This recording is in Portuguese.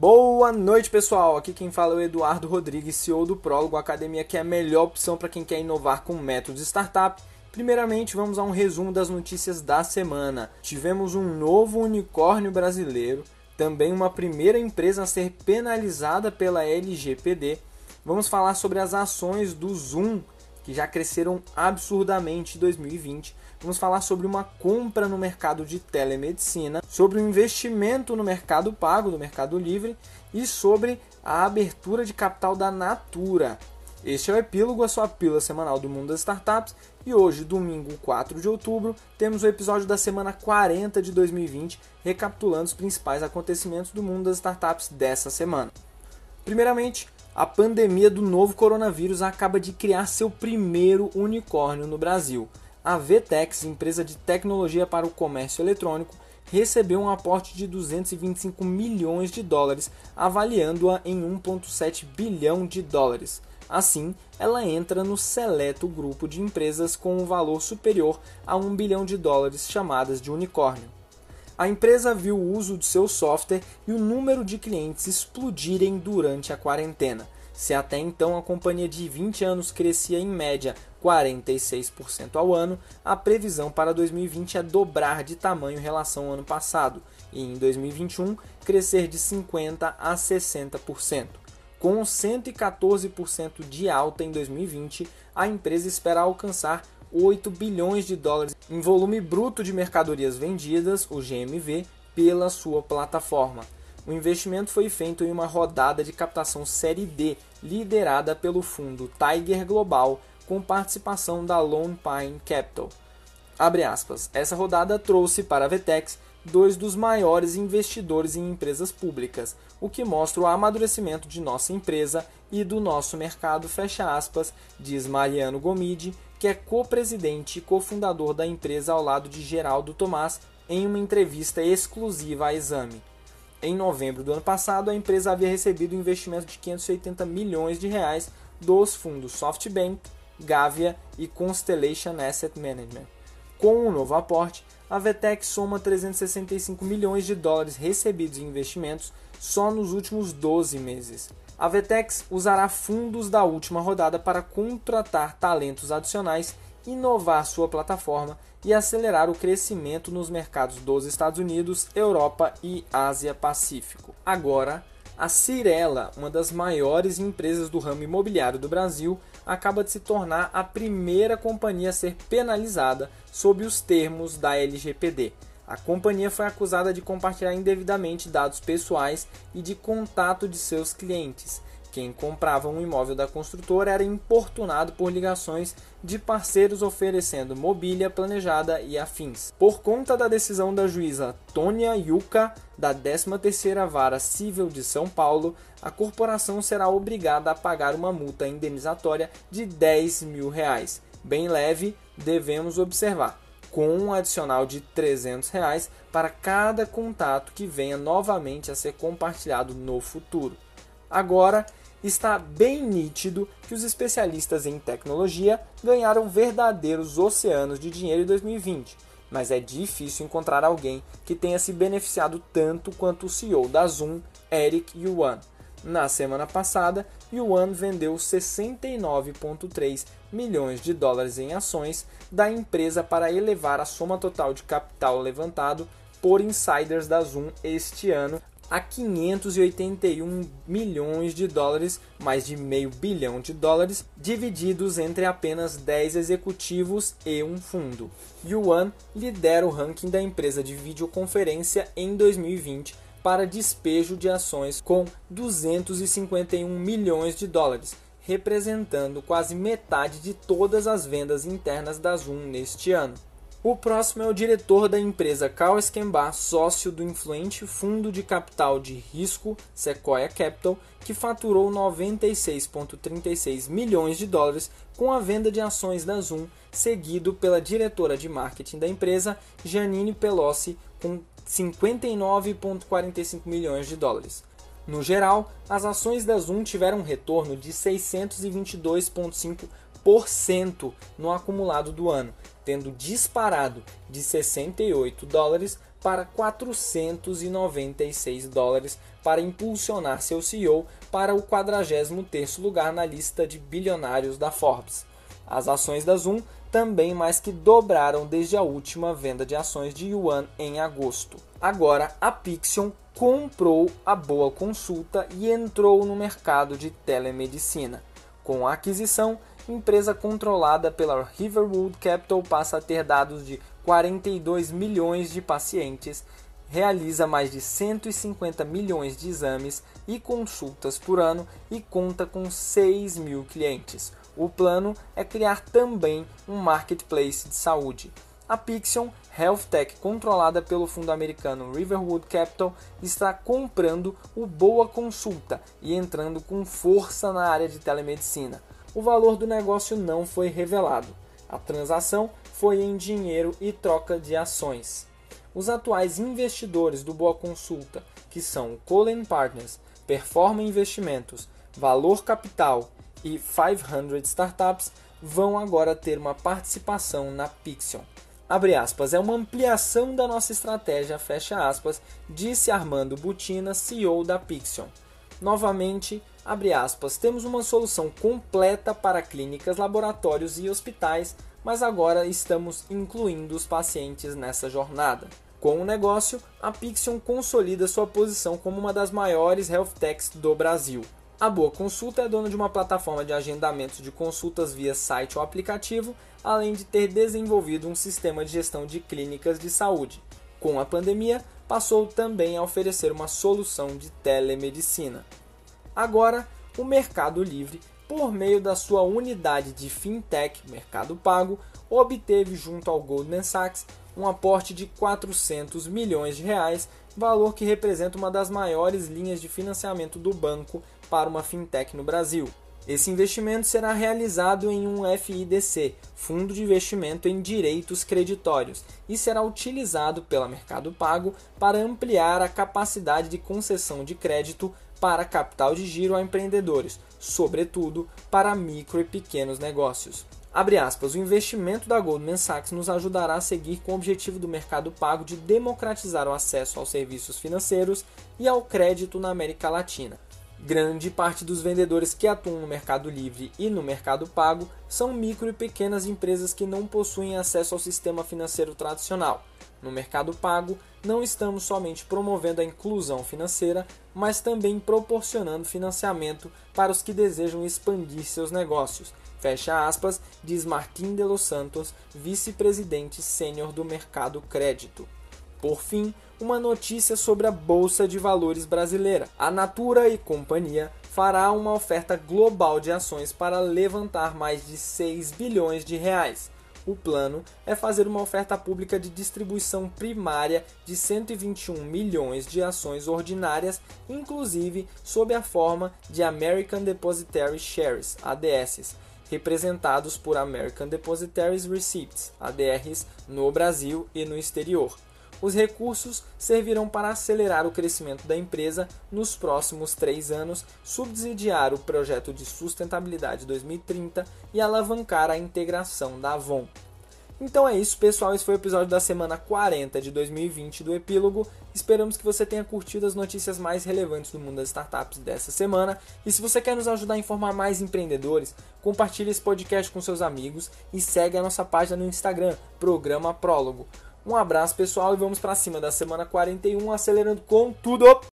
Boa noite, pessoal. Aqui quem fala é o Eduardo Rodrigues, CEO do Prólogo, academia que é a melhor opção para quem quer inovar com métodos startup. Primeiramente, vamos a um resumo das notícias da semana. Tivemos um novo unicórnio brasileiro, também uma primeira empresa a ser penalizada pela LGPD. Vamos falar sobre as ações do Zoom, que já cresceram absurdamente em 2020. Vamos falar sobre uma compra no mercado de telemedicina, sobre o investimento no mercado pago, do Mercado Livre e sobre a abertura de capital da Natura. Este é o epílogo, a sua pílula semanal do mundo das startups. E hoje, domingo 4 de outubro, temos o episódio da semana 40 de 2020, recapitulando os principais acontecimentos do mundo das startups dessa semana. Primeiramente, a pandemia do novo coronavírus acaba de criar seu primeiro unicórnio no Brasil. A Vtex, empresa de tecnologia para o comércio eletrônico, recebeu um aporte de 225 milhões de dólares, avaliando-a em 1,7 bilhão de dólares. Assim, ela entra no seleto grupo de empresas com um valor superior a 1 bilhão de dólares chamadas de unicórnio. A empresa viu o uso de seu software e o número de clientes explodirem durante a quarentena. Se até então a companhia de 20 anos crescia em média 46% ao ano, a previsão para 2020 é dobrar de tamanho em relação ao ano passado e em 2021 crescer de 50% a 60%. Com 114% de alta em 2020, a empresa espera alcançar 8 bilhões de dólares em volume bruto de mercadorias vendidas, o GMV, pela sua plataforma. O investimento foi feito em uma rodada de captação Série D, liderada pelo fundo Tiger Global, com participação da Lone Pine Capital. Essa rodada trouxe para a Vetex dois dos maiores investidores em empresas públicas, o que mostra o amadurecimento de nossa empresa e do nosso mercado, fecha aspas, diz Mariano Gomide, que é co-presidente e cofundador da empresa ao lado de Geraldo Tomás, em uma entrevista exclusiva à Exame. Em novembro do ano passado, a empresa havia recebido um investimento de 580 milhões de reais dos fundos SoftBank, Gavia e Constellation Asset Management. Com o um novo aporte, a Vetex soma 365 milhões de dólares recebidos em investimentos só nos últimos 12 meses. A Vetex usará fundos da última rodada para contratar talentos adicionais, inovar sua plataforma e acelerar o crescimento nos mercados dos Estados Unidos, Europa e Ásia-Pacífico. Agora, a Cirela, uma das maiores empresas do ramo imobiliário do Brasil, acaba de se tornar a primeira companhia a ser penalizada sob os termos da LGPD. A companhia foi acusada de compartilhar indevidamente dados pessoais e de contato de seus clientes. Quem comprava um imóvel da construtora era importunado por ligações de parceiros oferecendo mobília planejada e afins. Por conta da decisão da juíza Tônia Yuca, da 13ª Vara Civil de São Paulo, a corporação será obrigada a pagar uma multa indenizatória de 10 mil reais. Bem leve, devemos observar, com um adicional de 300 reais para cada contato que venha novamente a ser compartilhado no futuro. Agora, está bem nítido que os especialistas em tecnologia ganharam verdadeiros oceanos de dinheiro em 2020, mas é difícil encontrar alguém que tenha se beneficiado tanto quanto o CEO da Zoom, Eric Yuan. Na semana passada, Yuan vendeu 69,3 milhões de dólares em ações da empresa para elevar a soma total de capital levantado por insiders da Zoom este ano a 581 milhões de dólares, mais de meio bilhão de dólares, divididos entre apenas 10 executivos e um fundo. Yuan lidera o ranking da empresa de videoconferência em 2020 para despejo de ações com 251 milhões de dólares, representando quase metade de todas as vendas internas da Zoom neste ano. O próximo é o diretor da empresa Carl Esquembar, sócio do influente fundo de capital de risco Sequoia Capital, que faturou 96,36 milhões de dólares com a venda de ações da Zoom, seguido pela diretora de marketing da empresa, Janine Pelosi, com 59,45 milhões de dólares. No geral, as ações da Zoom tiveram um retorno de 622,5% no acumulado do ano, tendo disparado de 68 dólares para 496 dólares para impulsionar seu CEO para o 43º lugar na lista de bilionários da Forbes. As ações da Zoom também mais que dobraram desde a última venda de ações de Yuan em agosto. Agora, a Pixion comprou a Boa Consulta e entrou no mercado de telemedicina. Com a aquisição, empresa controlada pela Riverwood Capital passa a ter dados de 42 milhões de pacientes, realiza mais de 150 milhões de exames e consultas por ano e conta com 6 mil clientes. O plano é criar também um marketplace de saúde. A Pixion Health Tech, controlada pelo fundo americano Riverwood Capital, está comprando o Boa Consulta e entrando com força na área de telemedicina. O valor do negócio não foi revelado. A transação foi em dinheiro e troca de ações. Os atuais investidores do Boa Consulta, que são Colen Partners, Performa Investimentos, Valor Capital e 500 Startups, vão agora ter uma participação na Pixion abre aspas, é uma ampliação da nossa estratégia, fecha aspas, disse Armando Butina, CEO da Pixion. Novamente, abre aspas, temos uma solução completa para clínicas, laboratórios e hospitais, mas agora estamos incluindo os pacientes nessa jornada. Com o negócio, a Pixion consolida sua posição como uma das maiores health techs do Brasil. A Boa Consulta é dona de uma plataforma de agendamento de consultas via site ou aplicativo, além de ter desenvolvido um sistema de gestão de clínicas de saúde. Com a pandemia, passou também a oferecer uma solução de telemedicina. Agora, o Mercado Livre, por meio da sua unidade de fintech Mercado Pago, obteve junto ao Goldman Sachs um aporte de 400 milhões de reais, valor que representa uma das maiores linhas de financiamento do banco para uma fintech no Brasil. Esse investimento será realizado em um FIDC, Fundo de Investimento em Direitos Creditórios, e será utilizado pela Mercado Pago para ampliar a capacidade de concessão de crédito para capital de giro a empreendedores, sobretudo para micro e pequenos negócios. Abre aspas, o investimento da Goldman Sachs nos ajudará a seguir com o objetivo do mercado pago de democratizar o acesso aos serviços financeiros e ao crédito na América Latina. Grande parte dos vendedores que atuam no Mercado Livre e no Mercado Pago são micro e pequenas empresas que não possuem acesso ao sistema financeiro tradicional. No Mercado Pago, não estamos somente promovendo a inclusão financeira, mas também proporcionando financiamento para os que desejam expandir seus negócios. Fecha aspas, diz Martim de los Santos, vice-presidente sênior do Mercado Crédito. Por fim, uma notícia sobre a Bolsa de Valores brasileira. A Natura e Companhia fará uma oferta global de ações para levantar mais de 6 bilhões de reais. O plano é fazer uma oferta pública de distribuição primária de 121 milhões de ações ordinárias, inclusive sob a forma de American Depositary Shares, ADSs, representados por American Depositories Receipts, ADRs, no Brasil e no exterior. Os recursos servirão para acelerar o crescimento da empresa nos próximos três anos, subsidiar o projeto de sustentabilidade 2030 e alavancar a integração da Avon. Então é isso, pessoal. Esse foi o episódio da semana 40 de 2020 do Epílogo. Esperamos que você tenha curtido as notícias mais relevantes do mundo das startups dessa semana. E se você quer nos ajudar a informar mais empreendedores, compartilhe esse podcast com seus amigos e segue a nossa página no Instagram, Programa Prólogo. Um abraço, pessoal, e vamos para cima da semana 41, acelerando com tudo!